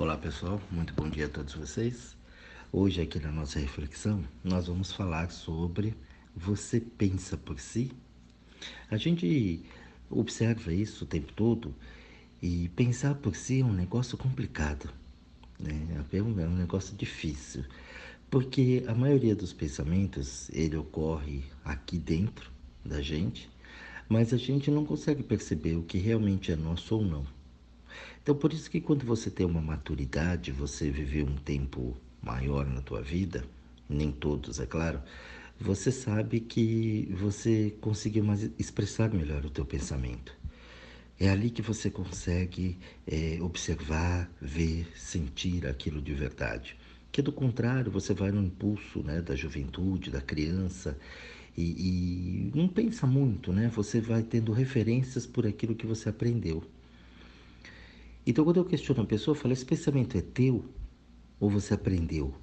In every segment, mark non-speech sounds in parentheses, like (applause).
Olá pessoal, muito bom dia a todos vocês. Hoje, aqui na nossa reflexão, nós vamos falar sobre você pensa por si. A gente observa isso o tempo todo e pensar por si é um negócio complicado, né? é, um, é negócio difícil, porque a maioria dos pensamentos ele ocorre aqui dentro da gente, mas a gente não consegue perceber o que realmente é nosso ou não. Então, por isso que quando você tem uma maturidade, você viveu um tempo maior na tua vida, nem todos, é claro, você sabe que você conseguiu mais expressar melhor o teu pensamento. É ali que você consegue é, observar, ver, sentir aquilo de verdade. Que do contrário, você vai no impulso né, da juventude, da criança, e, e não pensa muito, né? Você vai tendo referências por aquilo que você aprendeu. Então, quando eu questiono a pessoa, eu falo: esse pensamento é teu ou você aprendeu?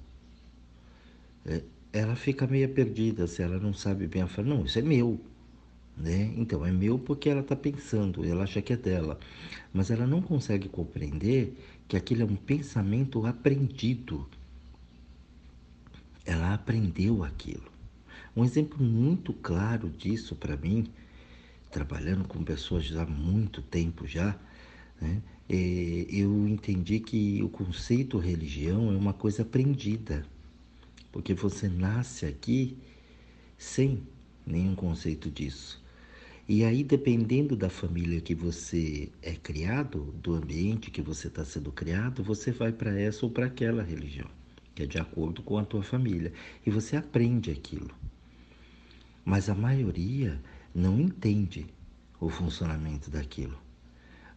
É, ela fica meio perdida, se ela não sabe bem, ela fala: não, isso é meu. Né? Então, é meu porque ela está pensando, ela acha que é dela. Mas ela não consegue compreender que aquilo é um pensamento aprendido. Ela aprendeu aquilo. Um exemplo muito claro disso para mim, trabalhando com pessoas já há muito tempo já, né? É, eu entendi que o conceito religião é uma coisa aprendida, porque você nasce aqui sem nenhum conceito disso. E aí, dependendo da família que você é criado, do ambiente que você está sendo criado, você vai para essa ou para aquela religião, que é de acordo com a tua família. E você aprende aquilo. Mas a maioria não entende o funcionamento daquilo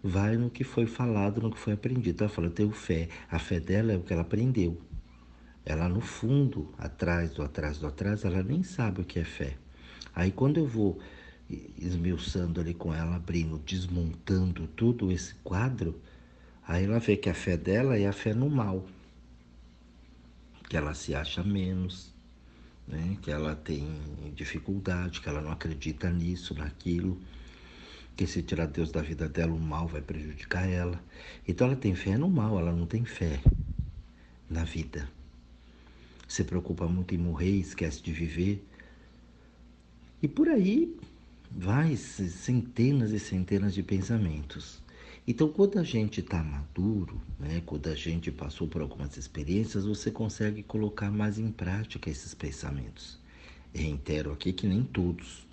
vai no que foi falado, no que foi aprendido. Ela fala, eu tenho fé. A fé dela é o que ela aprendeu. Ela no fundo, atrás do atrás do atrás, ela nem sabe o que é fé. Aí quando eu vou esmiuçando ali com ela, abrindo, desmontando tudo esse quadro, aí ela vê que a fé dela é a fé no mal. Que ela se acha menos, né? que ela tem dificuldade, que ela não acredita nisso, naquilo que se tirar Deus da vida dela, o mal vai prejudicar ela. Então ela tem fé no mal, ela não tem fé na vida. Se preocupa muito em morrer, esquece de viver. E por aí vai centenas e centenas de pensamentos. Então, quando a gente está maduro, né, quando a gente passou por algumas experiências, você consegue colocar mais em prática esses pensamentos. Reitero aqui que nem todos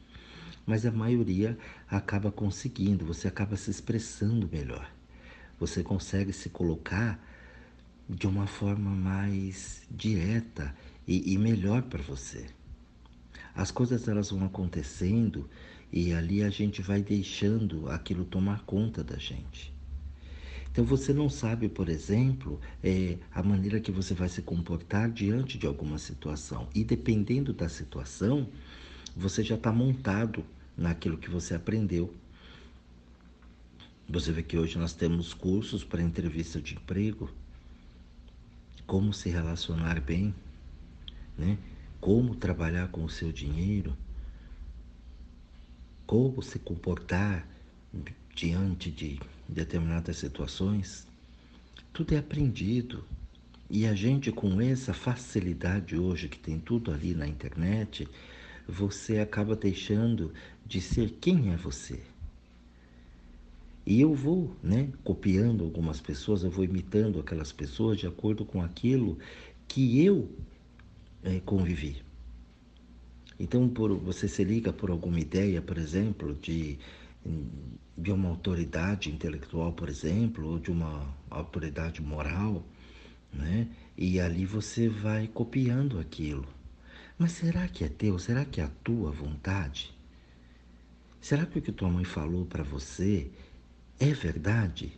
mas a maioria acaba conseguindo, você acaba se expressando melhor. Você consegue se colocar de uma forma mais direta e, e melhor para você. As coisas elas vão acontecendo e ali a gente vai deixando aquilo tomar conta da gente. Então você não sabe, por exemplo, é, a maneira que você vai se comportar diante de alguma situação. E dependendo da situação, você já está montado naquilo que você aprendeu. Você vê que hoje nós temos cursos para entrevista de emprego, como se relacionar bem, né? como trabalhar com o seu dinheiro, como se comportar diante de determinadas situações. Tudo é aprendido. E a gente, com essa facilidade hoje que tem tudo ali na internet, você acaba deixando de ser quem é você. E eu vou, né, copiando algumas pessoas, eu vou imitando aquelas pessoas de acordo com aquilo que eu é, convivi. Então, por, você se liga por alguma ideia, por exemplo, de, de uma autoridade intelectual, por exemplo, ou de uma autoridade moral, né? E ali você vai copiando aquilo. Mas será que é teu? Será que é a tua vontade? Será que o que tua mãe falou para você é verdade?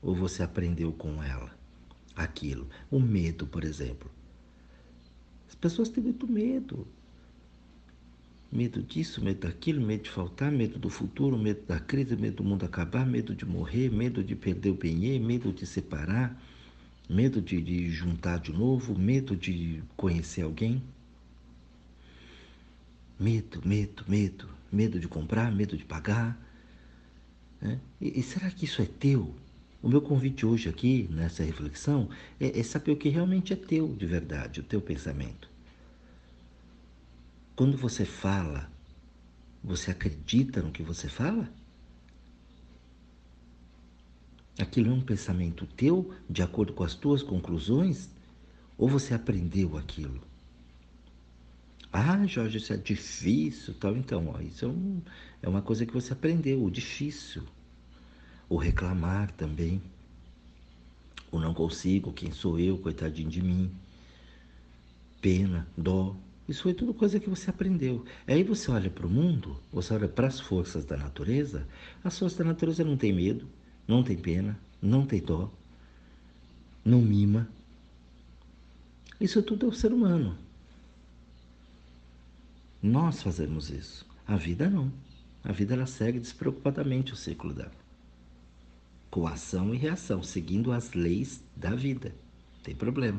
Ou você aprendeu com ela aquilo? O medo, por exemplo. As pessoas têm muito medo. Medo disso, medo daquilo, medo de faltar, medo do futuro, medo da crise, medo do mundo acabar, medo de morrer, medo de perder o bem, medo de separar, medo de, de juntar de novo, medo de conhecer alguém. Medo, medo, medo. Medo de comprar, medo de pagar. Né? E, e será que isso é teu? O meu convite hoje aqui, nessa reflexão, é, é saber o que realmente é teu de verdade, o teu pensamento. Quando você fala, você acredita no que você fala? Aquilo é um pensamento teu, de acordo com as tuas conclusões? Ou você aprendeu aquilo? Ah, Jorge, isso é difícil, tal. Então, ó, isso é, um, é uma coisa que você aprendeu, o difícil. O reclamar também. O não consigo, quem sou eu, coitadinho de mim. Pena, dó. Isso foi tudo coisa que você aprendeu. Aí você olha para o mundo, você olha para as forças da natureza, as forças da natureza não tem medo, não tem pena, não tem dó, não mima. Isso tudo é o ser humano. Nós fazemos isso. A vida não. A vida ela segue despreocupadamente o ciclo dela. Com ação e reação, seguindo as leis da vida. Tem problema.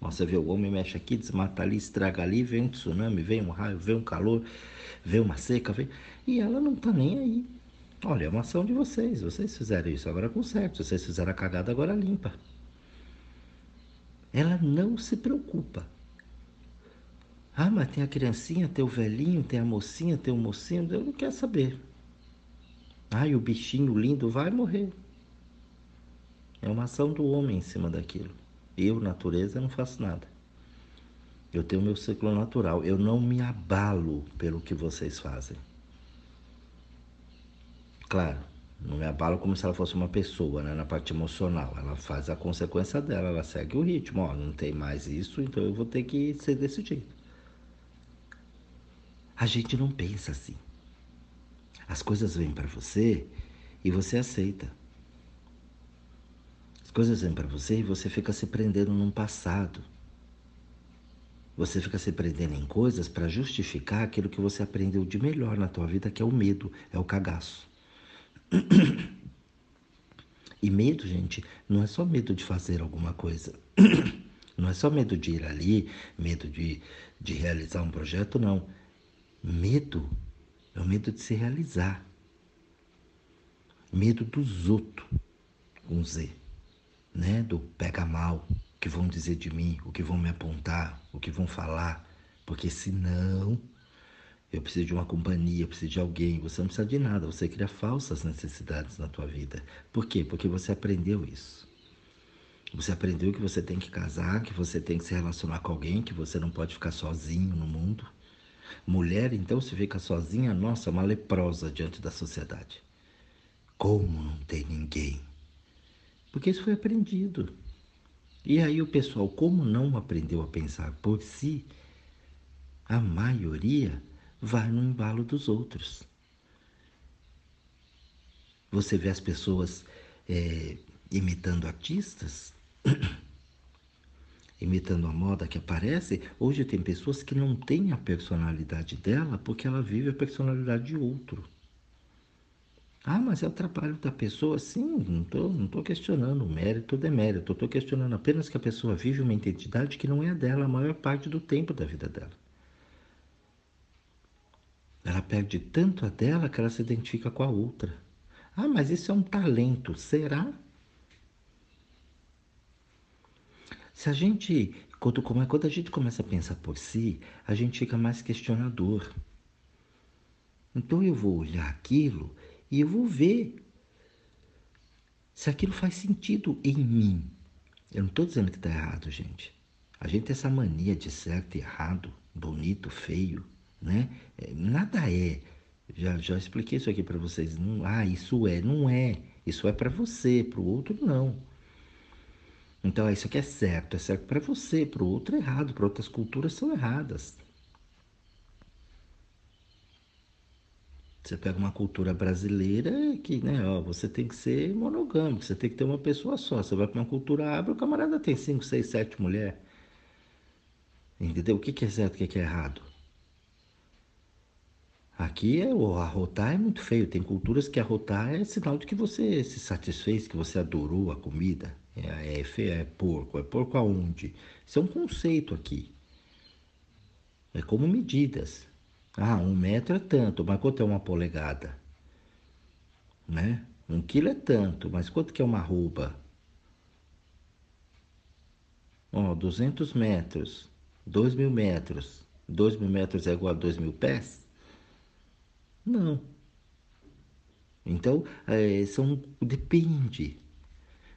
Você vê o homem mexe aqui, desmata ali, estraga ali, vem um tsunami, vem um raio, vem um calor, vem uma seca, vem... e ela não tá nem aí. Olha, é uma ação de vocês. Vocês fizeram isso, agora conserta. Vocês fizeram a cagada, agora limpa. Ela não se preocupa. Ah, mas tem a criancinha, tem o velhinho, tem a mocinha, tem o mocinho, eu não quero saber. E o bichinho lindo vai morrer. É uma ação do homem em cima daquilo. Eu, natureza, não faço nada. Eu tenho meu ciclo natural. Eu não me abalo pelo que vocês fazem. Claro, não me abalo como se ela fosse uma pessoa, né? Na parte emocional. Ela faz a consequência dela, ela segue o ritmo. Ó, não tem mais isso, então eu vou ter que ser desse jeito. A gente não pensa assim. As coisas vêm para você e você aceita. As coisas vêm para você e você fica se prendendo num passado. Você fica se prendendo em coisas para justificar aquilo que você aprendeu de melhor na tua vida, que é o medo, é o cagaço. (coughs) E medo, gente, não é só medo de fazer alguma coisa. (coughs) Não é só medo de ir ali, medo de, de realizar um projeto, não. Medo é o medo de se realizar. Medo dos outros, com Z, né? Do pega mal, o que vão dizer de mim, o que vão me apontar, o que vão falar, porque senão eu preciso de uma companhia, eu preciso de alguém. Você não precisa de nada, você cria falsas necessidades na tua vida. Por quê? Porque você aprendeu isso. Você aprendeu que você tem que casar, que você tem que se relacionar com alguém, que você não pode ficar sozinho no mundo. Mulher, então, se fica sozinha, nossa, uma leprosa diante da sociedade. Como não tem ninguém? Porque isso foi aprendido. E aí o pessoal, como não aprendeu a pensar por si, a maioria vai no embalo dos outros. Você vê as pessoas é, imitando artistas (coughs) imitando a moda que aparece, hoje tem pessoas que não têm a personalidade dela porque ela vive a personalidade de outro. Ah, mas é o trabalho da pessoa? Sim, não estou não tô questionando o mérito ou demérito. Estou questionando apenas que a pessoa vive uma identidade que não é a dela a maior parte do tempo da vida dela. Ela perde tanto a dela que ela se identifica com a outra. Ah, mas isso é um talento. Será? Se a gente, quando, quando a gente começa a pensar por si, a gente fica mais questionador. Então eu vou olhar aquilo e eu vou ver se aquilo faz sentido em mim. Eu não estou dizendo que está errado, gente. A gente tem essa mania de certo e errado, bonito, feio, né? É, nada é. Já, já expliquei isso aqui para vocês. Não, ah, isso é, não é. Isso é para você, para o outro não. Então, isso aqui é certo, é certo para você, para o outro é errado, para outras culturas são erradas. Você pega uma cultura brasileira que, né, ó, você tem que ser monogâmico, você tem que ter uma pessoa só. Você vai para uma cultura árabe, o camarada tem cinco, seis, sete mulheres. Entendeu? O que, é certo o que, é errado? Aqui é, o arrotar é muito feio. Tem culturas que arrotar é sinal de que você se satisfez, que você adorou a comida. É, é, é porco. É porco aonde? Isso é um conceito aqui. É como medidas. Ah, um metro é tanto, mas quanto é uma polegada? Né? Um quilo é tanto, mas quanto que é uma arroba? Ó, oh, 200 metros, 2 mil metros. 2 mil metros é igual a 2 mil pés? Não. Então, é, são, depende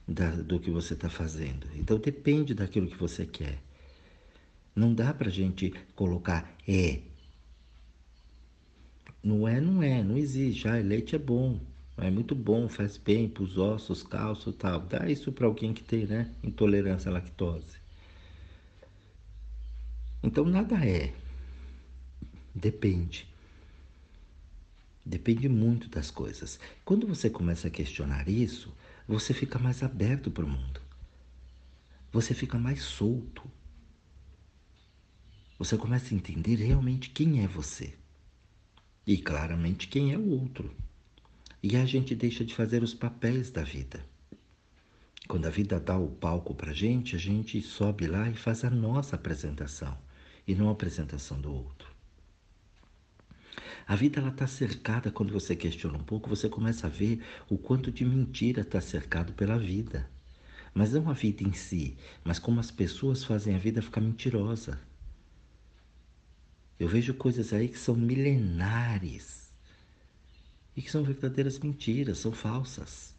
da, do que você está fazendo. Então, depende daquilo que você quer. Não dá para gente colocar é. Não é, não é, não existe. Ah, leite é bom, é muito bom, faz bem para os ossos, calço tal. Dá isso para alguém que tem né, intolerância à lactose. Então nada é. Depende. Depende muito das coisas. Quando você começa a questionar isso, você fica mais aberto para o mundo. Você fica mais solto. Você começa a entender realmente quem é você. E claramente quem é o outro. E a gente deixa de fazer os papéis da vida. Quando a vida dá o palco para a gente, a gente sobe lá e faz a nossa apresentação e não a apresentação do outro. A vida ela está cercada, quando você questiona um pouco, você começa a ver o quanto de mentira está cercado pela vida. Mas não a vida em si, mas como as pessoas fazem a vida ficar mentirosa. Eu vejo coisas aí que são milenares e que são verdadeiras mentiras, são falsas.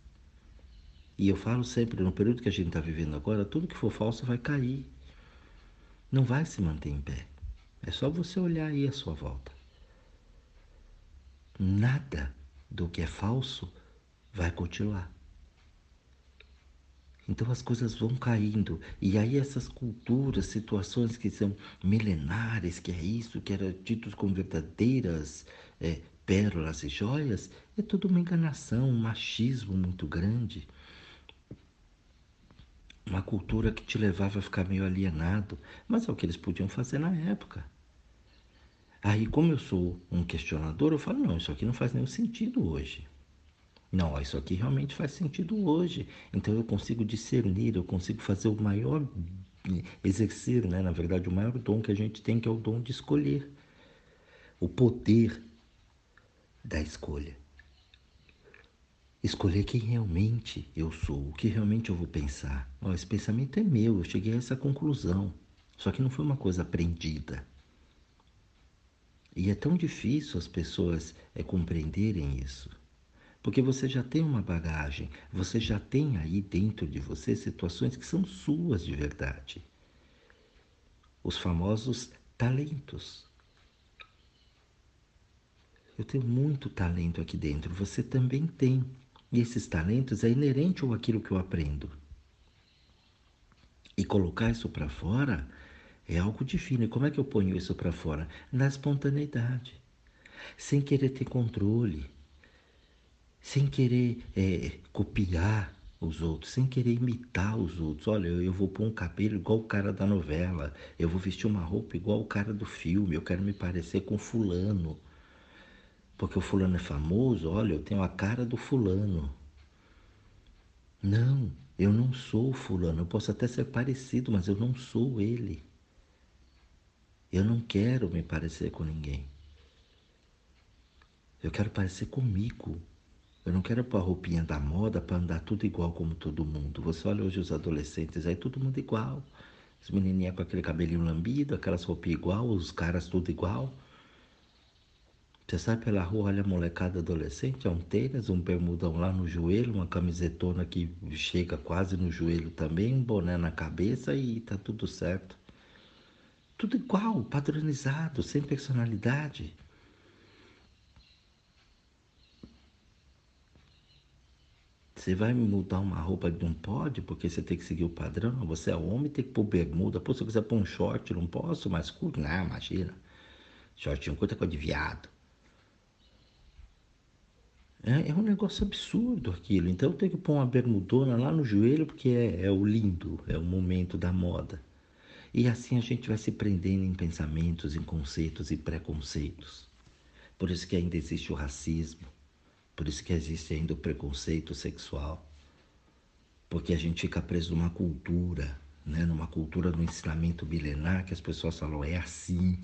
E eu falo sempre, no período que a gente está vivendo agora, tudo que for falso vai cair não vai se manter em pé. É só você olhar aí à sua volta. Nada do que é falso vai continuar. Então as coisas vão caindo. E aí essas culturas, situações que são milenares, que é isso, que era tidos como verdadeiras é, pérolas e joias, é tudo uma enganação, um machismo muito grande uma cultura que te levava a ficar meio alienado, mas é o que eles podiam fazer na época. Aí, como eu sou um questionador, eu falo: não, isso aqui não faz nenhum sentido hoje. Não, isso aqui realmente faz sentido hoje. Então eu consigo discernir, eu consigo fazer o maior, exercer, né, na verdade, o maior dom que a gente tem, que é o dom de escolher. O poder da escolha escolher quem realmente eu sou, o que realmente eu vou pensar. Oh, esse pensamento é meu, eu cheguei a essa conclusão. Só que não foi uma coisa aprendida. E é tão difícil as pessoas é, compreenderem isso. Porque você já tem uma bagagem, você já tem aí dentro de você situações que são suas de verdade. Os famosos talentos. Eu tenho muito talento aqui dentro, você também tem. E esses talentos é inerente ao aquilo que eu aprendo. E colocar isso para fora é algo divino. E como é que eu ponho isso para fora? Na espontaneidade. Sem querer ter controle. Sem querer é, copiar os outros, sem querer imitar os outros. Olha, eu vou pôr um cabelo igual o cara da novela, eu vou vestir uma roupa igual o cara do filme, eu quero me parecer com fulano porque o fulano é famoso, olha, eu tenho a cara do fulano. Não, eu não sou o fulano. Eu posso até ser parecido, mas eu não sou ele. Eu não quero me parecer com ninguém. Eu quero parecer comigo. Eu não quero pôr a roupinha da moda para andar tudo igual como todo mundo. Você olha hoje os adolescentes aí, todo mundo igual. As menininhas com aquele cabelinho lambido, aquelas roupinhas igual, os caras tudo igual. Você sai pela rua, olha a molecada adolescente, é um tênis, um bermudão lá no joelho, uma camisetona que chega quase no joelho também, um boné na cabeça e tá tudo certo. Tudo igual, padronizado, sem personalidade. Você vai mudar uma roupa que não pode, porque você tem que seguir o padrão. Você é homem, tem que pôr bermuda. Pô, se eu quiser pôr um short, não posso, mas curto. Não, imagina. Shortinho curto é coisa de viado. É, é, um negócio absurdo aquilo. Então eu tenho que pôr uma bermudona lá no joelho porque é, é o lindo, é o momento da moda. E assim a gente vai se prendendo em pensamentos, em conceitos e preconceitos. Por isso que ainda existe o racismo, por isso que existe ainda o preconceito sexual. Porque a gente fica preso numa cultura, né? numa cultura do ensinamento milenar que as pessoas falam, é assim.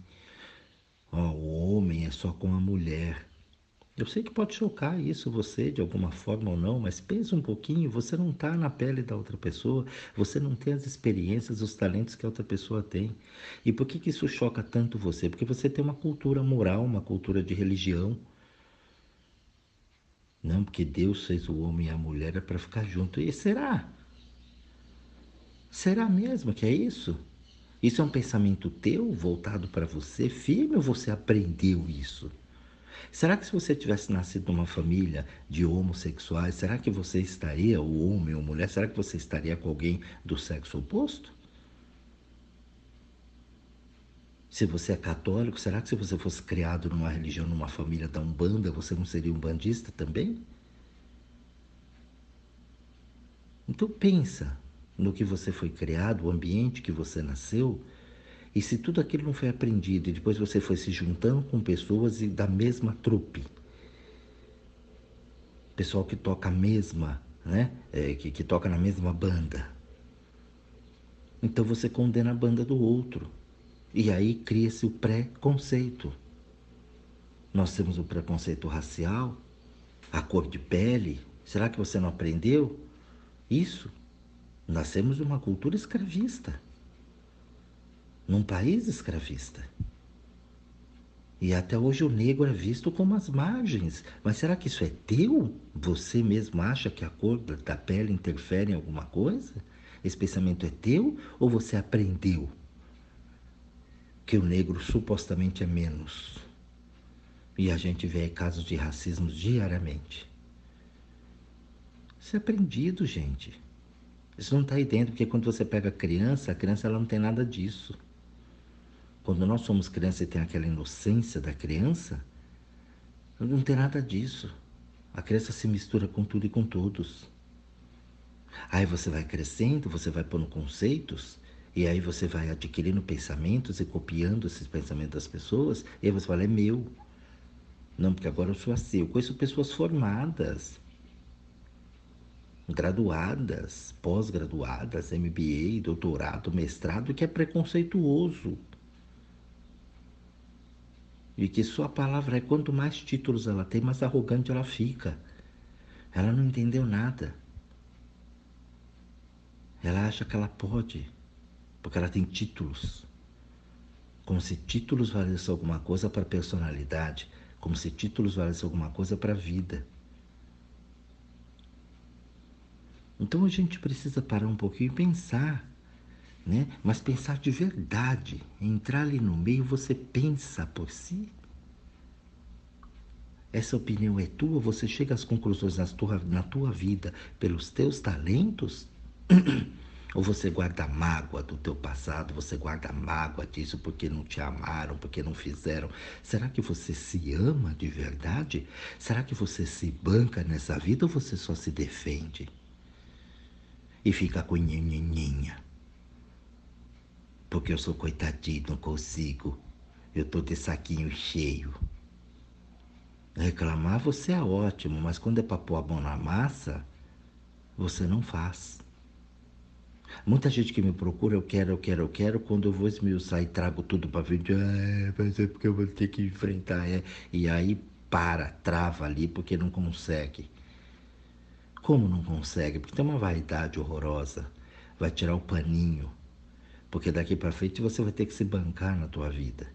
O homem é só com a mulher. Eu sei que pode chocar isso você de alguma forma ou não, mas pensa um pouquinho, você não está na pele da outra pessoa, você não tem as experiências, os talentos que a outra pessoa tem. E por que, que isso choca tanto você? Porque você tem uma cultura moral, uma cultura de religião. Não, porque Deus fez o homem e a mulher é para ficar junto. E será? Será mesmo que é isso? Isso é um pensamento teu, voltado para você, firme, ou você aprendeu isso? Será que se você tivesse nascido numa família de homossexuais, será que você estaria, o homem ou mulher, será que você estaria com alguém do sexo oposto? Se você é católico, será que se você fosse criado numa religião, numa família da Umbanda, você não seria um bandista também? Então pensa no que você foi criado, o ambiente que você nasceu, e se tudo aquilo não foi aprendido e depois você foi se juntando com pessoas da mesma trupe, pessoal que toca a mesma, né? É, que, que toca na mesma banda. Então você condena a banda do outro. E aí cria-se o preconceito. Nós temos o preconceito racial, a cor de pele. Será que você não aprendeu isso? Nascemos numa cultura escravista num país escravista. E até hoje o negro é visto como as margens. Mas será que isso é teu? Você mesmo acha que a cor da pele interfere em alguma coisa? Esse pensamento é teu ou você aprendeu que o negro supostamente é menos? E a gente vê casos de racismo diariamente. Isso é aprendido, gente. Isso não está aí dentro, porque quando você pega a criança, a criança ela não tem nada disso. Quando nós somos crianças e tem aquela inocência da criança, não tem nada disso. A criança se mistura com tudo e com todos. Aí você vai crescendo, você vai pondo conceitos, e aí você vai adquirindo pensamentos e copiando esses pensamentos das pessoas, e aí você fala, é meu. Não, porque agora eu sou assim. Eu conheço pessoas formadas, graduadas, pós-graduadas, MBA, doutorado, mestrado, que é preconceituoso. E que sua palavra é quanto mais títulos ela tem, mais arrogante ela fica. Ela não entendeu nada. Ela acha que ela pode, porque ela tem títulos. Como se títulos valessem alguma coisa para a personalidade, como se títulos valessem alguma coisa para a vida. Então a gente precisa parar um pouquinho e pensar né? Mas pensar de verdade, entrar ali no meio, você pensa por si. Essa opinião é tua, você chega às conclusões na tua, na tua vida pelos teus talentos? (coughs) Ou você guarda mágoa do teu passado, você guarda mágoa disso porque não te amaram, porque não fizeram. Será que você se ama de verdade? Será que você se banca nessa vida ou você só se defende? E fica com nhenhenhenha porque eu sou coitadinho, não consigo. Eu tô de saquinho cheio. Reclamar você é ótimo, mas quando é para pôr a mão na massa, você não faz. Muita gente que me procura, eu quero, eu quero, eu quero, quando eu vou esmiuçar e trago tudo para frente, ah, mas é porque eu vou ter que enfrentar. É. E aí para, trava ali porque não consegue. Como não consegue? Porque tem uma vaidade horrorosa. Vai tirar o paninho porque daqui para frente você vai ter que se bancar na tua vida.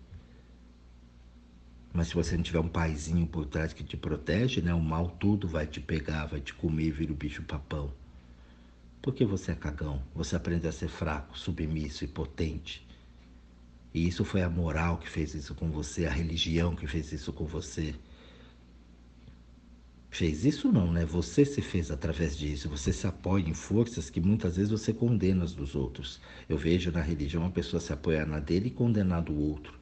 Mas se você não tiver um paizinho por trás que te protege, né, o mal tudo vai te pegar, vai te comer, vira o bicho papão. Porque você é cagão, você aprende a ser fraco, submisso e potente. E isso foi a moral que fez isso com você, a religião que fez isso com você fez isso não, né? Você se fez através disso, você se apoia em forças que muitas vezes você condena as dos outros. Eu vejo na religião uma pessoa se apoiar na dele e condenar do outro.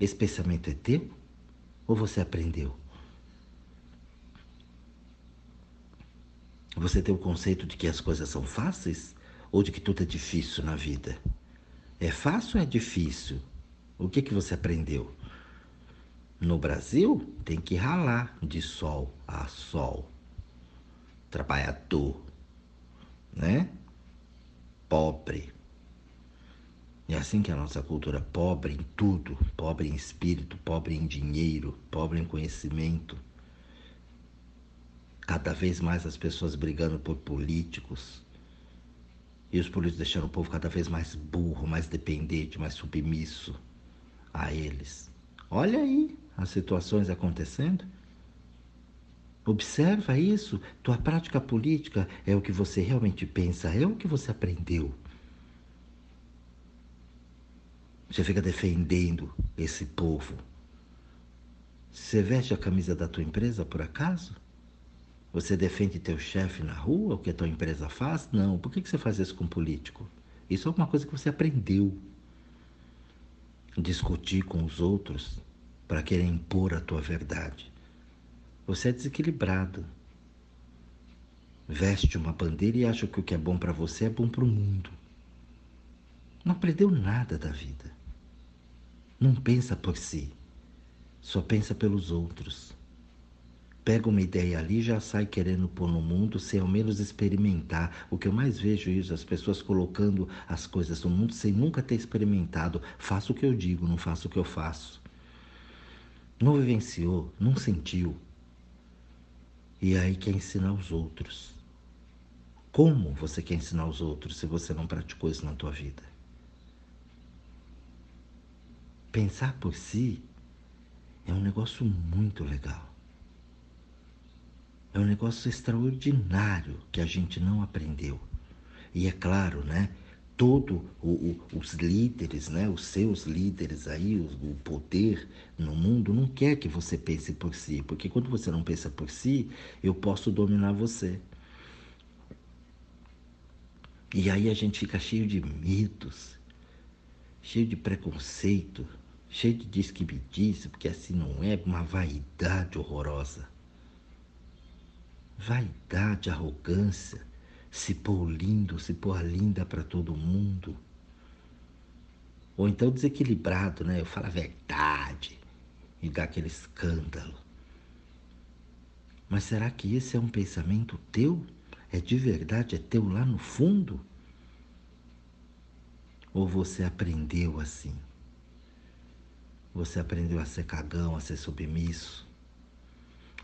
Esse pensamento é teu ou você aprendeu? Você tem o conceito de que as coisas são fáceis ou de que tudo é difícil na vida? É fácil ou é difícil? O que que você aprendeu? No Brasil, tem que ralar de sol a sol. Trabalhador, né? Pobre. É assim que a nossa cultura pobre em tudo, pobre em espírito, pobre em dinheiro, pobre em conhecimento. Cada vez mais as pessoas brigando por políticos. E os políticos deixando o povo cada vez mais burro, mais dependente, mais submisso a eles. Olha aí as situações acontecendo. Observa isso. Tua prática política é o que você realmente pensa, é o que você aprendeu. Você fica defendendo esse povo. Você veste a camisa da tua empresa por acaso? Você defende teu chefe na rua, o que a tua empresa faz? Não. Por que você faz isso com um político? Isso é uma coisa que você aprendeu. Discutir com os outros para querer impor a tua verdade. Você é desequilibrado. Veste uma bandeira e acha que o que é bom para você é bom para o mundo. Não aprendeu nada da vida. Não pensa por si, só pensa pelos outros. Pega uma ideia ali e já sai querendo pôr no mundo sem ao menos experimentar. O que eu mais vejo é isso, as pessoas colocando as coisas no mundo sem nunca ter experimentado. Faço o que eu digo, não faço o que eu faço. Não vivenciou, não sentiu. E aí quer ensinar os outros. Como você quer ensinar os outros se você não praticou isso na tua vida? Pensar por si é um negócio muito legal. É um negócio extraordinário que a gente não aprendeu. E é claro, né? Todo os líderes, né? Os seus líderes aí, o, o poder no mundo não quer que você pense por si, porque quando você não pensa por si, eu posso dominar você. E aí a gente fica cheio de mitos, cheio de preconceito, cheio de diz que me disse, porque assim não é uma vaidade horrorosa. Vaidade, arrogância, se pôr lindo, se pôr linda para todo mundo. Ou então desequilibrado, né? Eu falo a verdade e dá aquele escândalo. Mas será que esse é um pensamento teu? É de verdade? É teu lá no fundo? Ou você aprendeu assim? Você aprendeu a ser cagão, a ser submisso,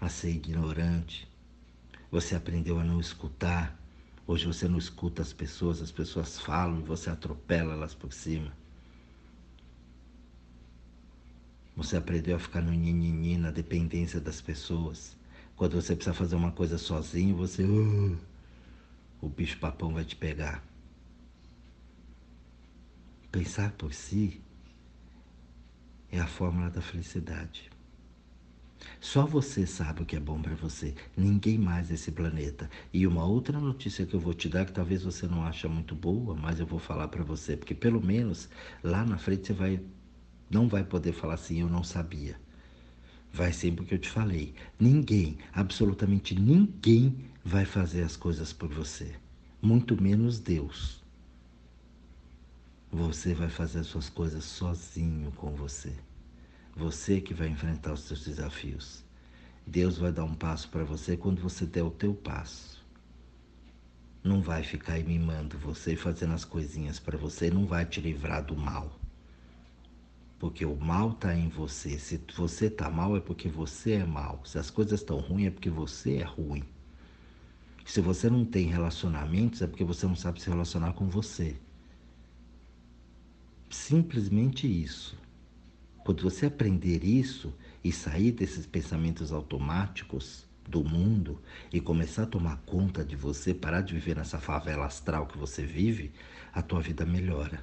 a ser ignorante. Você aprendeu a não escutar. Hoje você não escuta as pessoas, as pessoas falam e você atropela elas por cima. Você aprendeu a ficar no nhinhinhin, na dependência das pessoas. Quando você precisa fazer uma coisa sozinho, você. Uh, o bicho papão vai te pegar. Pensar por si é a fórmula da felicidade. Só você sabe o que é bom para você, ninguém mais nesse planeta. E uma outra notícia que eu vou te dar, que talvez você não ache muito boa, mas eu vou falar para você, porque pelo menos lá na frente você vai não vai poder falar assim, eu não sabia. Vai sempre o que eu te falei. Ninguém, absolutamente ninguém vai fazer as coisas por você, muito menos Deus. Você vai fazer as suas coisas sozinho com você. Você que vai enfrentar os seus desafios. Deus vai dar um passo para você quando você der o teu passo. Não vai ficar mimando você e fazendo as coisinhas para você, não vai te livrar do mal. Porque o mal está em você. Se você está mal é porque você é mal. Se as coisas estão ruins é porque você é ruim. Se você não tem relacionamentos é porque você não sabe se relacionar com você. Simplesmente isso. Quando você aprender isso e sair desses pensamentos automáticos do mundo e começar a tomar conta de você, parar de viver nessa favela astral que você vive, a tua vida melhora.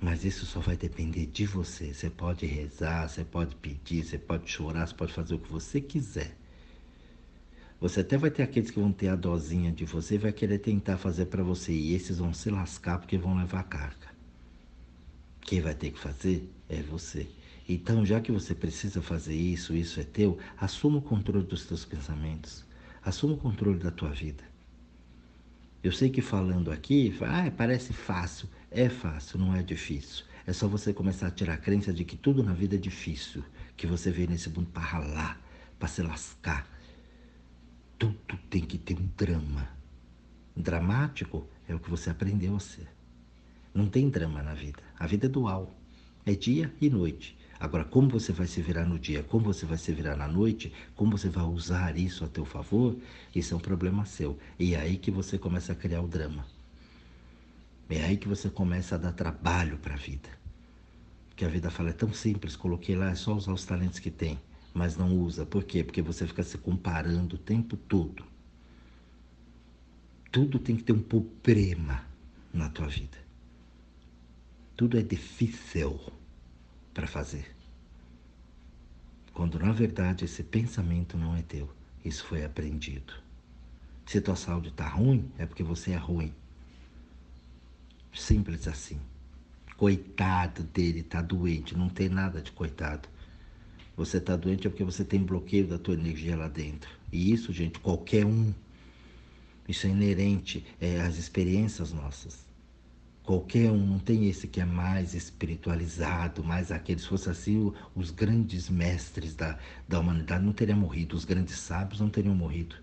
Mas isso só vai depender de você. Você pode rezar, você pode pedir, você pode chorar, você pode fazer o que você quiser. Você até vai ter aqueles que vão ter a dosinha de você e vai querer tentar fazer para você. E esses vão se lascar porque vão levar carga. Quem vai ter que fazer é você. Então, já que você precisa fazer isso, isso é teu, assuma o controle dos teus pensamentos. Assuma o controle da tua vida. Eu sei que falando aqui, ah, parece fácil. É fácil, não é difícil. É só você começar a tirar a crença de que tudo na vida é difícil, que você veio nesse mundo para ralar, para se lascar, tudo tem que ter um drama. Dramático é o que você aprendeu a ser. Não tem drama na vida. A vida é dual. É dia e noite. Agora, como você vai se virar no dia, como você vai se virar na noite, como você vai usar isso a teu favor, isso é um problema seu. E é aí que você começa a criar o drama. É aí que você começa a dar trabalho para a vida. Que a vida fala, é tão simples, coloquei lá, é só usar os talentos que tem, mas não usa. Por quê? Porque você fica se comparando o tempo todo. Tudo tem que ter um problema na tua vida. Tudo é difícil para fazer. Quando na verdade esse pensamento não é teu, isso foi aprendido. Se tua saúde está ruim, é porque você é ruim. Simples assim. Coitado dele, tá doente, não tem nada de coitado. Você tá doente é porque você tem bloqueio da tua energia lá dentro. E isso, gente, qualquer um. Isso é inerente é, às experiências nossas. Qualquer um, não tem esse que é mais espiritualizado, mais aquele. Se fosse assim, os grandes mestres da, da humanidade não teriam morrido, os grandes sábios não teriam morrido.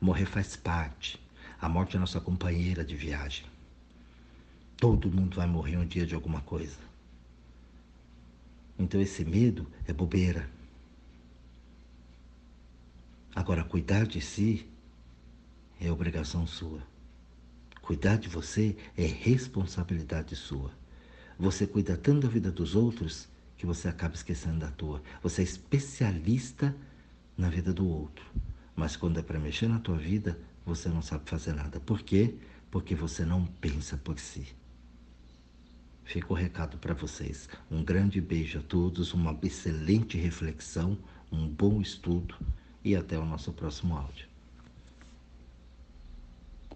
Morrer faz parte. A morte é nossa companheira de viagem. Todo mundo vai morrer um dia de alguma coisa. Então esse medo é bobeira. Agora, cuidar de si é obrigação sua. Cuidar de você é responsabilidade sua. Você cuida tanto da vida dos outros que você acaba esquecendo da tua. Você é especialista na vida do outro. Mas quando é para mexer na tua vida, você não sabe fazer nada. Por quê? Porque você não pensa por si. Fica o recado para vocês. Um grande beijo a todos, uma excelente reflexão, um bom estudo e até o nosso próximo áudio.